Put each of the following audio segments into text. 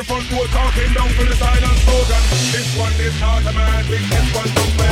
the front door, talking down from the silent slogan. This one is automatic, this one don't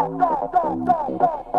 动动动动动。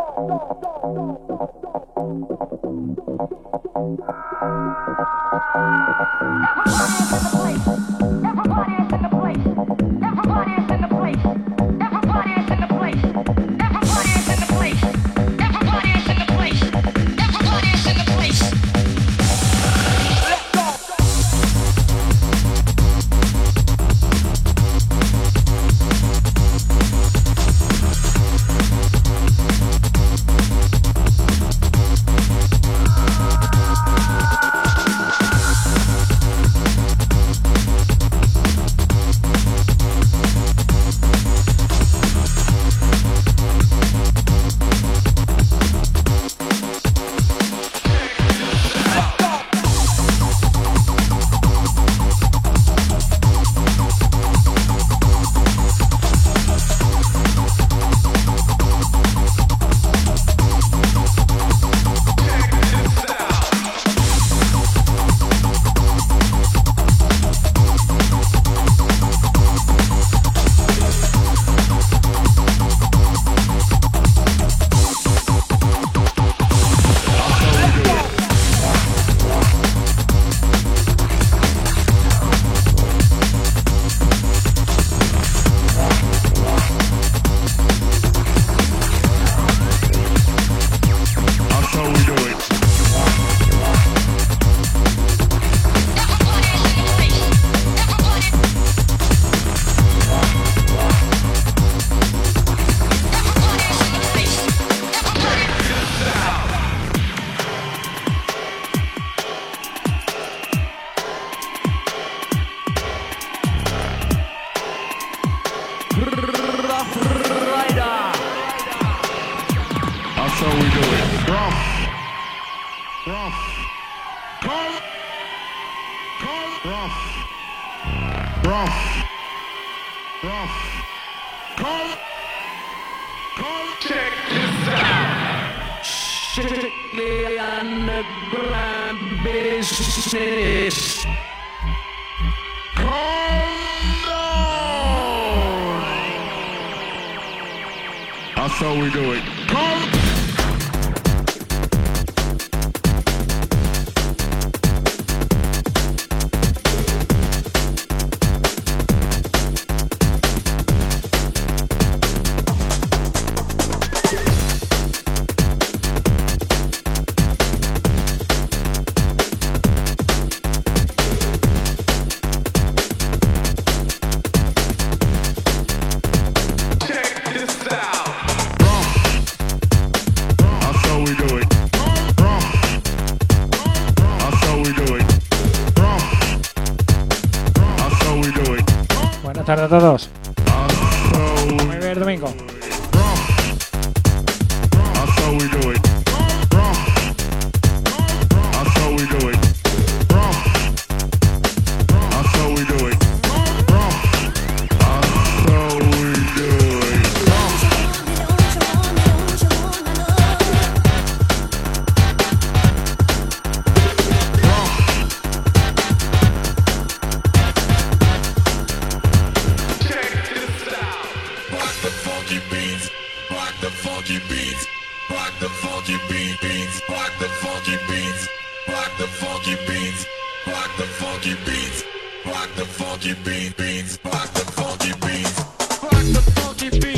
funky beats. Rock the funky beat beats. Rock the funky beats. Rock the funky beats. Rock the funky beats. Rock the funky beat beats. Rock the funky beats. Rock the funky beats.